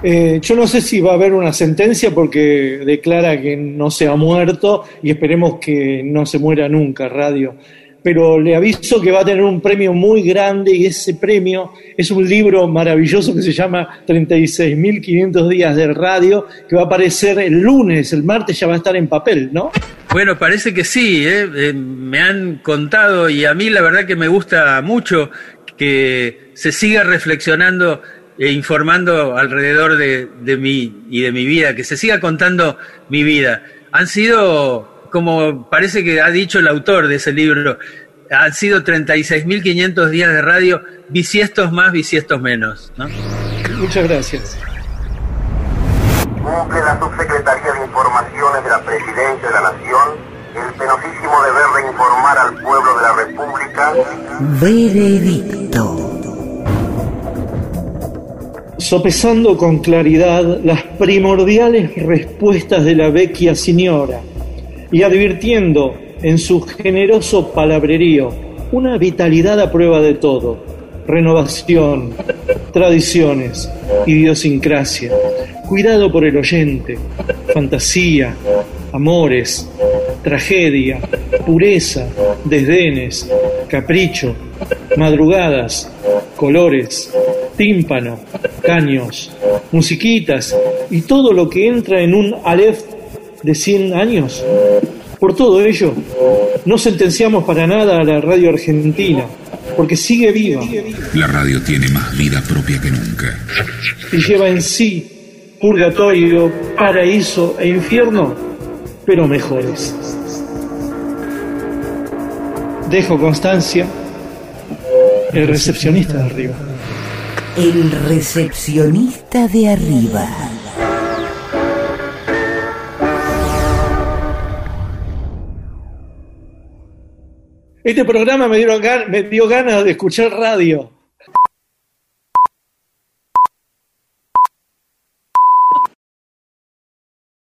Eh, yo no sé si va a haber una sentencia porque declara que no se ha muerto y esperemos que no se muera nunca radio. Pero le aviso que va a tener un premio muy grande y ese premio es un libro maravilloso que se llama 36.500 días de radio que va a aparecer el lunes, el martes ya va a estar en papel, ¿no?
Bueno, parece que sí, ¿eh? Eh, me han contado y a mí la verdad que me gusta mucho que se siga reflexionando e informando alrededor de, de mí y de mi vida, que se siga contando mi vida. Han sido, como parece que ha dicho el autor de ese libro, han sido 36.500 días de radio, bisiestos más, bisiestos menos. ¿no?
Muchas gracias.
Cumple la Subsecretaría de Informaciones de la Presidencia de la Nación el penosísimo deber de informar al pueblo de la República.
Veredicto.
Sopesando con claridad las primordiales respuestas de la vecchia señora y advirtiendo en su generoso palabrerío una vitalidad a prueba de todo, renovación, tradiciones, idiosincrasia, cuidado por el oyente, fantasía, amores, tragedia, pureza, desdenes, capricho, madrugadas, colores, tímpano, caños, musiquitas y todo lo que entra en un Aleph de 100 años. Por todo ello, no sentenciamos para nada a la radio argentina, porque sigue viva.
La radio tiene más vida propia que nunca.
Y lleva en sí purgatorio, paraíso e infierno, pero mejores. Dejo constancia, el recepcionista de arriba.
El recepcionista de arriba.
Este programa me, dieron me dio ganas de escuchar radio.